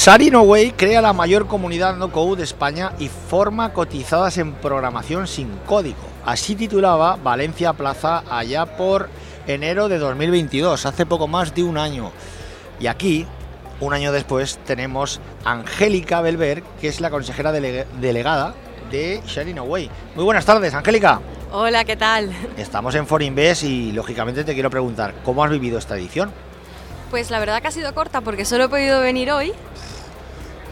Sari No Way crea la mayor comunidad no code de España y forma cotizadas en programación sin código. Así titulaba Valencia Plaza allá por enero de 2022, hace poco más de un año. Y aquí, un año después, tenemos Angélica Belver, que es la consejera delega- delegada de Shari No Way. Muy buenas tardes, Angélica. Hola, ¿qué tal? Estamos en Forinvest y lógicamente te quiero preguntar, ¿cómo has vivido esta edición? Pues la verdad que ha sido corta porque solo he podido venir hoy,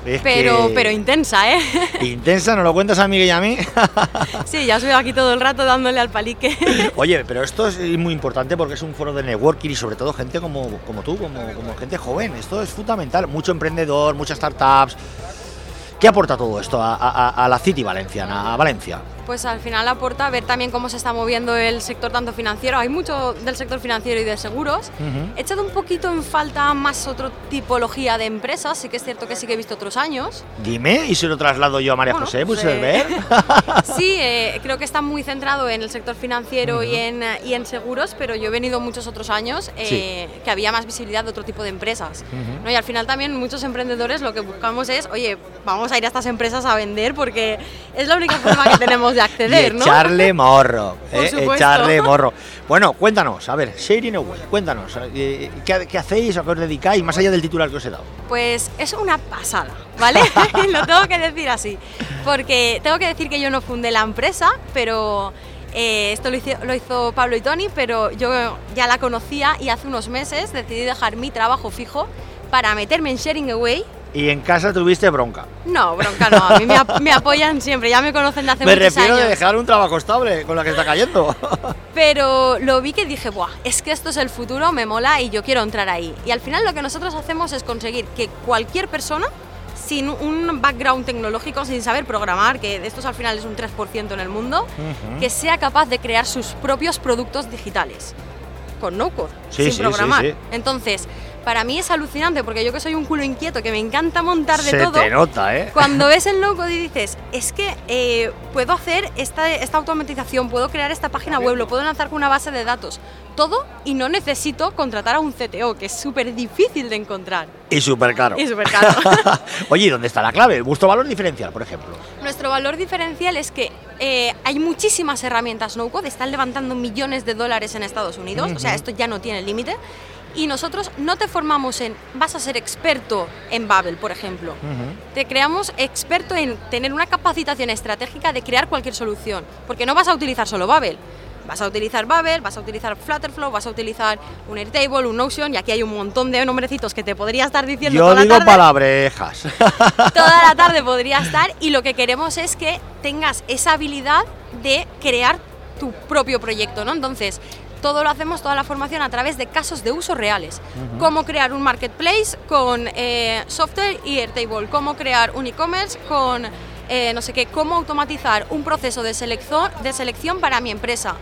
Es pero, que- pero intensa, ¿eh? Intensa, ¿nos lo cuentas a Miguel y a mí? Sí, ya veo aquí todo el rato dándole al palique. Oye, pero esto es muy importante porque es un foro de networking y sobre todo gente como, como tú, como, como gente joven. Esto es fundamental. Mucho emprendedor, muchas startups. ¿Qué aporta todo esto a, a- a la City Valenciana, a Valencia? Pues al final aporta ver también cómo se está moviendo el sector tanto financiero. Hay mucho del sector financiero y de seguros. He echado un poquito en falta más otra tipología de empresas. Sí que es cierto que sí que he visto otros años. Dime, y se lo traslado yo a María Bueno, José, pues eh, ver. Sí, eh, creo que está muy centrado en el sector financiero y, en, y en seguros, pero yo he venido muchos otros años eh, que había más visibilidad de otro tipo de empresas. Ujú. ¿no? Y al final también muchos emprendedores lo que buscamos es, oye, vamos a ir a estas empresas a vender porque es la única forma que tenemos de acceder, y ¿no? echarle morro, eh, echarle morro. Bueno, cuéntanos, a ver, Sharing Away, cuéntanos, eh, ¿qué, qué hacéis, a qué os dedicáis, más allá del titular que os he dado? Pues es una pasada, ¿vale? lo tengo que decir así. Porque tengo que decir que yo no fundé la empresa, pero eh, esto lo hizo, lo hizo Pablo y Tony, pero yo ya la conocía y hace unos meses decidí dejar mi trabajo fijo para meterme en Sharing Away. Y en casa tuviste bronca. No, bronca no, a mí me, ap- me apoyan siempre, ya me conocen de hace Me muchos refiero años. de dejar un trabajo estable con la que está cayendo. Pero lo vi que dije, Buah, es que esto es el futuro, me mola y yo quiero entrar ahí. Y al final lo que nosotros hacemos es conseguir que cualquier persona, sin un background tecnológico, sin saber programar, que de estos al final es un 3% en el mundo, que sea capaz de crear sus propios productos digitales. Con no code, Sí, sin sí, programar. sí. Entonces, para mí es alucinante porque yo que soy un culo inquieto, que me encanta montar de Se todo. te nota, ¿eh? Cuando ves el code y dices, es que eh, puedo hacer esta, esta automatización, puedo crear esta página web, lo puedo lanzar con una base de datos, todo y no necesito contratar a un CTO, que es súper difícil de encontrar Y súper caro. y súper caro. Oye, ¿y dónde está la clave? Vuestro valor diferencial, por ejemplo. Nuestro valor diferencial es que eh, hay muchísimas herramientas no code, están levantando millones de dólares en Estados Unidos, o sea, esto ya no tiene límite. Y nosotros no te formamos en, vas a ser experto en Babel, por ejemplo. Te creamos experto en tener una capacitación estratégica de crear cualquier solución, porque no vas a utilizar solo Babel. Vas a utilizar Babel, vas a utilizar Flutterflow, vas a utilizar un Airtable, un Notion, y aquí hay un montón de nombrecitos que te podría estar diciendo Yo toda digo la tarde. palabrejas. Toda la tarde podría estar y lo que queremos es que tengas esa habilidad de crear tu propio proyecto, ¿no? Entonces, todo lo hacemos, toda la formación a través de casos de uso reales. Cómo crear un marketplace con eh, software y Airtable, cómo crear un e-commerce con eh, no sé qué, cómo automatizar un proceso de selección, de selección para mi empresa.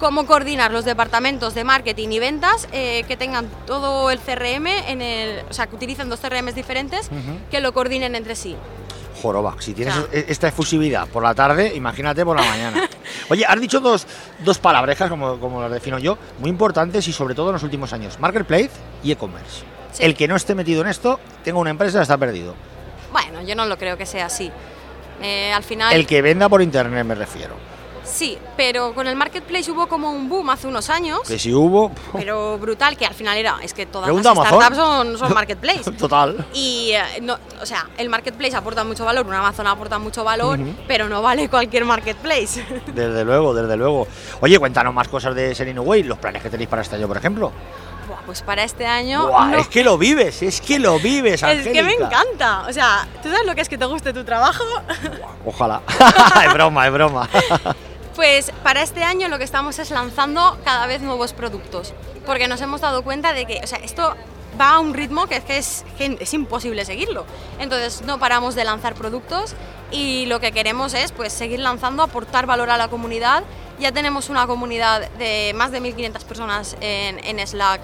Cómo coordinar los departamentos de marketing y ventas eh, que tengan todo el CRM, en el, o sea, que utilicen dos CRMs diferentes, que lo coordinen entre sí. Joroba, si tienes e- esta efusividad por la tarde, imagínate por la mañana. Oye, has dicho dos, dos palabrejas, como, como las defino yo, muy importantes y sobre todo en los últimos años. Marketplace y e-commerce. Sí. El que no esté metido en esto, tengo una empresa, está perdido. Bueno, yo no lo creo que sea así. Eh, al final, El que venda por internet me refiero. Sí, pero con el marketplace hubo como un boom hace unos años, Que si hubo... pero brutal, que al final era, es que todas Pregunta las startups son, son marketplace. Total. Y, eh, no, o sea, el marketplace aporta mucho valor, un Amazon aporta mucho valor, pero no vale cualquier marketplace. Desde luego, desde luego. Oye, cuéntanos más cosas de Serino Way, los planes que tenéis para este año, por ejemplo. Buah, pues para este año. Buah, no- es que lo vives, es que lo vives, es que me Angélica. encanta. O sea, ¿tú sabes lo que es que te guste tu trabajo? Ojalá. es broma, es broma. Pues para este año lo que estamos es lanzando cada vez nuevos productos, porque nos hemos dado cuenta de que, o sea, esto va a un ritmo que es que es, es imposible seguirlo. Entonces no paramos de lanzar productos y lo que queremos es pues seguir lanzando, aportar valor a la comunidad. Ya tenemos una comunidad de más de 1.500 personas en Slack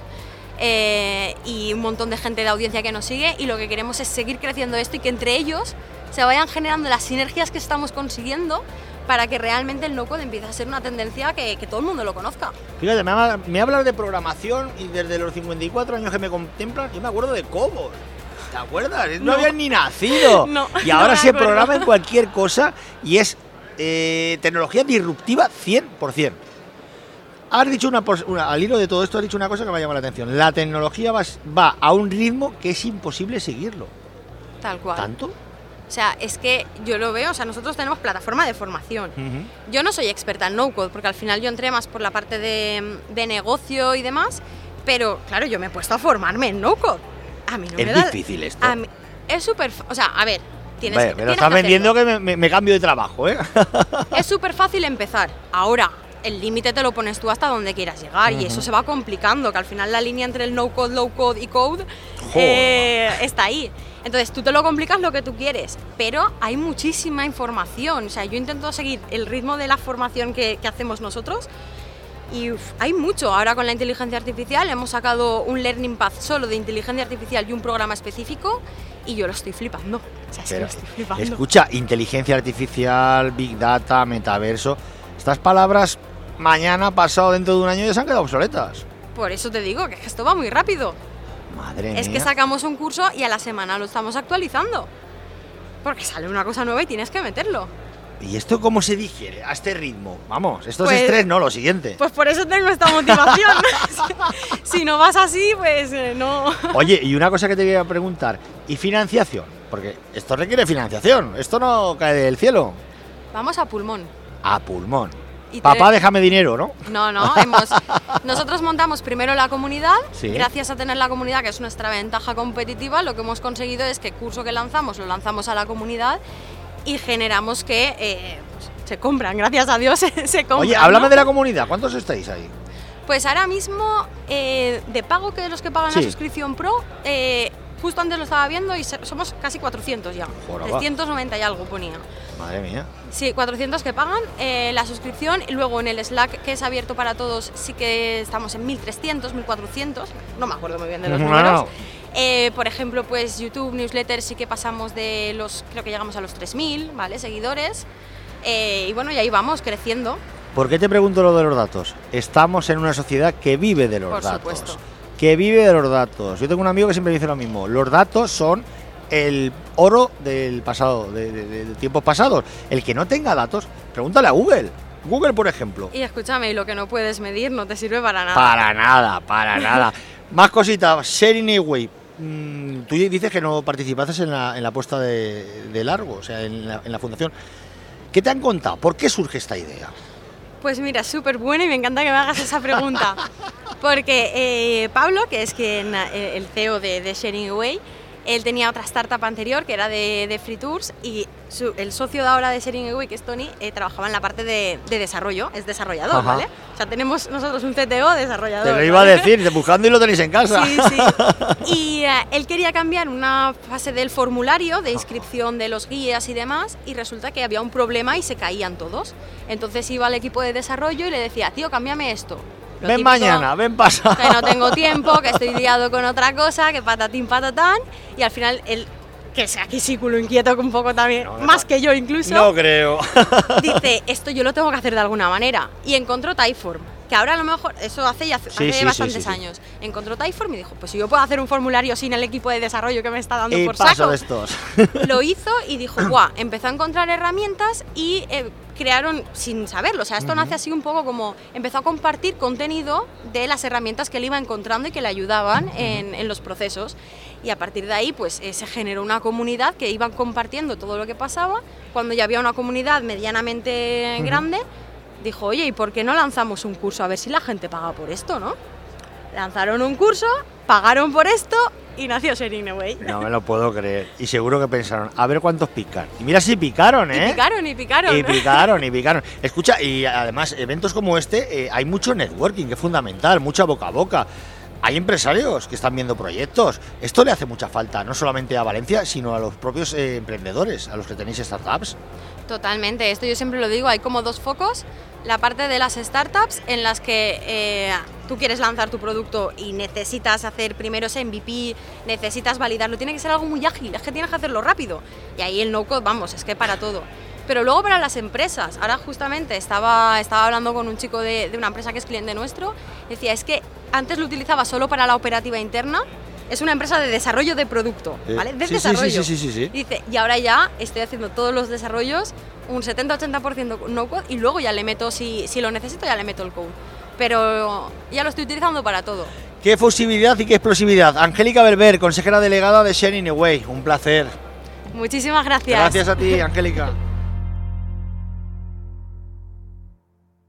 eh, y un montón de gente de audiencia que nos sigue y lo que queremos es seguir creciendo esto y que entre ellos se vayan generando las sinergias que estamos consiguiendo para que realmente el no-code empiece a ser una tendencia que, que todo el mundo lo conozca. Fíjate, me, ha- me hablas de programación y desde los 54 años que me contemplan, yo me acuerdo de COBOL. ¿Te acuerdas? No, habían ni nacido. No, y no ahora me se programa en cualquier cosa y es eh, tecnología disruptiva 100%. Has dicho una, una- al hilo de todo esto, has dicho una cosa que me ha llamado la atención. La tecnología va, va a un ritmo que es imposible seguirlo. Tal cual. ¿Tanto? O sea, es que yo lo veo, o sea, nosotros tenemos plataforma de formación. Yo no soy experta en no-code, porque al final yo entré más por la parte de, de negocio y demás, pero claro, yo me he puesto a formarme en no-code. A mí no Es me da... difícil esto. a mí- es súper... O sea, a ver, tienes Vale, que... me lo estás vendiendo que me, me- me cambio de trabajo, ¿eh? Es súper fácil empezar. Ahora, el límite te lo pones tú hasta donde quieras llegar y eso se va complicando, que al final la línea entre el no-code, low-code y code eh, está ahí. Entonces tú te lo complicas lo que tú quieres, pero hay muchísima información. O sea, yo intento seguir el ritmo de la formación que, que hacemos nosotros y uf, hay mucho. Ahora con la inteligencia artificial hemos sacado un Learning Path solo de inteligencia artificial y un programa específico y yo lo estoy flipando. O sea, es que Pero, lo estoy flipando. escucha, inteligencia artificial, big data, metaverso. Estas palabras mañana, pasado, dentro de un año ya se han quedado obsoletas. Por eso te digo que esto va muy rápido. Madre Es que sacamos un curso y a la semana lo estamos actualizando. Porque sale una cosa nueva y tienes que meterlo. ¿Y esto cómo se digiere a este ritmo? Vamos, esto Pues- es estrés, no, lo siguiente. Pues por eso tengo esta motivación. si no vas así, pues eh, no. Oye, y una cosa que te quería preguntar, ¿y financiación? Porque esto requiere financiación, esto no cae del cielo. Vamos a pulmón. A pulmón. Y te- Papá, déjame dinero, ¿no? No, no, hemos... nosotros montamos primero la comunidad. Sí. Gracias a tener la comunidad, que es nuestra ventaja competitiva, lo que hemos conseguido es que el curso que lanzamos lo lanzamos a la comunidad y generamos que eh, pues, se compran, gracias a Dios se, compran. Oye, ¿no? háblame de la comunidad, ¿cuántos estáis ahí? Pues ahora mismo, eh, de pago, que los que pagan la suscripción pro, eh, justo antes lo estaba viendo y somos casi 400 ya. Joder, va. 390 y algo ponía. Madre mía. Sí, 400 que pagan eh, la suscripción y luego en el Slack, que es abierto para todos, sí que estamos en 1300, 1400, no me acuerdo muy bien de los No, números. Eh, por ejemplo, pues YouTube, newsletter, sí que pasamos de los, creo que llegamos a los 3000, ¿vale? Seguidores. Eh, y bueno, y ahí vamos creciendo. ¿Por qué te pregunto lo de los datos? Estamos en una sociedad que vive de los Por datos. supuesto. Que vive de los datos. Yo tengo un amigo que siempre dice lo mismo. Los datos son el oro del pasado, de, de- de- tiempos pasados. El que no tenga datos, pregúntale a Google. Google, por ejemplo. Y escúchame, y lo que no puedes medir no te sirve para nada. Para nada, para nada. Más cositas. Sharing Away. Mm, tú dices que no participaste en la, en la puesta de, de largo, o sea, en la, en la fundación. ¿Qué te han contado? ¿Por qué surge esta idea? Pues mira, súper buena y me encanta que me hagas esa pregunta. Porque eh, Pablo, que es quien, eh, el CEO de, de Sharing Away, él tenía otra startup anterior que era de, de Free Tours y su- el socio de ahora de Sharing Away, que es Tony, eh, trabajaba en la parte de, de desarrollo, es desarrollador, Ajá. ¿vale? O sea, tenemos nosotros un CTO desarrollador. Te lo iba a ¿vale? decir, buscando y lo tenéis en casa. Sí, sí. Y eh, él quería cambiar una fase del formulario de inscripción de los guías y demás, y resulta que había un problema y se caían todos. Entonces iba al equipo de desarrollo y le decía, tío, cámbiame esto. Lo ven típico, mañana, ven pasado. Que no tengo tiempo, que estoy liado con otra cosa, que patatín patatán. Y al final él, que sea aquí sí culo inquieto un poco también, No, más no. que yo incluso No creo. dice, esto yo lo tengo que hacer de alguna manera. Y encontró Typeform, que ahora a lo mejor, eso hace ya hace, Sí, hace sí, sí, bastantes sí. años. Encontró Typeform y dijo, pues si yo puedo hacer un formulario sin el equipo de desarrollo que me está dando y por paso saco. de estos. Lo hizo y dijo, guau, empezó a encontrar herramientas y eh, crearon, sin saberlo, o sea, esto nace así un poco como, empezó a compartir contenido de las herramientas que él iba encontrando y que le ayudaban en, en los procesos. Y a partir de ahí, pues eh, se generó una comunidad que iban compartiendo todo lo que pasaba. Cuando ya había una comunidad medianamente grande, dijo, oye, ¿y por qué no lanzamos un curso? A ver si la gente paga por esto, ¿no? Lanzaron un curso, pagaron por esto y nació Sharing Away. No me lo puedo creer. Y seguro que pensaron, a ver cuántos pican. Y mira si picaron, ¿eh? Y picaron, y picaron. Y picaron, y picaron. Escucha, y además, eventos como este, eh, hay mucho networking, que es fundamental, mucha boca a boca. Hay empresarios que están viendo proyectos. Esto le hace mucha falta, no solamente a Valencia, sino a los propios eh, emprendedores, a los que tenéis startups. Totalmente, esto yo siempre lo digo, hay como dos focos. La parte de las startups en las que eh, tú quieres lanzar tu producto y necesitas hacer primero ese MVP, necesitas validarlo, tiene que ser algo muy ágil, es que tienes que hacerlo rápido. Y ahí el no-code, vamos, es que para todo. Pero luego para las empresas, ahora justamente estaba, estaba hablando con un chico de, de una empresa que es cliente nuestro, decía, es que antes lo utilizaba solo para la operativa interna es una empresa de desarrollo de producto, Sí. ¿vale? De Sí, desarrollo. sí, sí, sí. Dice, y ahora ya estoy haciendo todos los desarrollos, un 70-80% no code, y luego ya le meto, si, si lo necesito, ya le meto el code. Pero ya lo estoy utilizando para todo. Qué fusibilidad y qué explosividad. Angélica Berber, consejera delegada de Shining Away. Un placer. Muchísimas gracias. Gracias a ti, Angélica.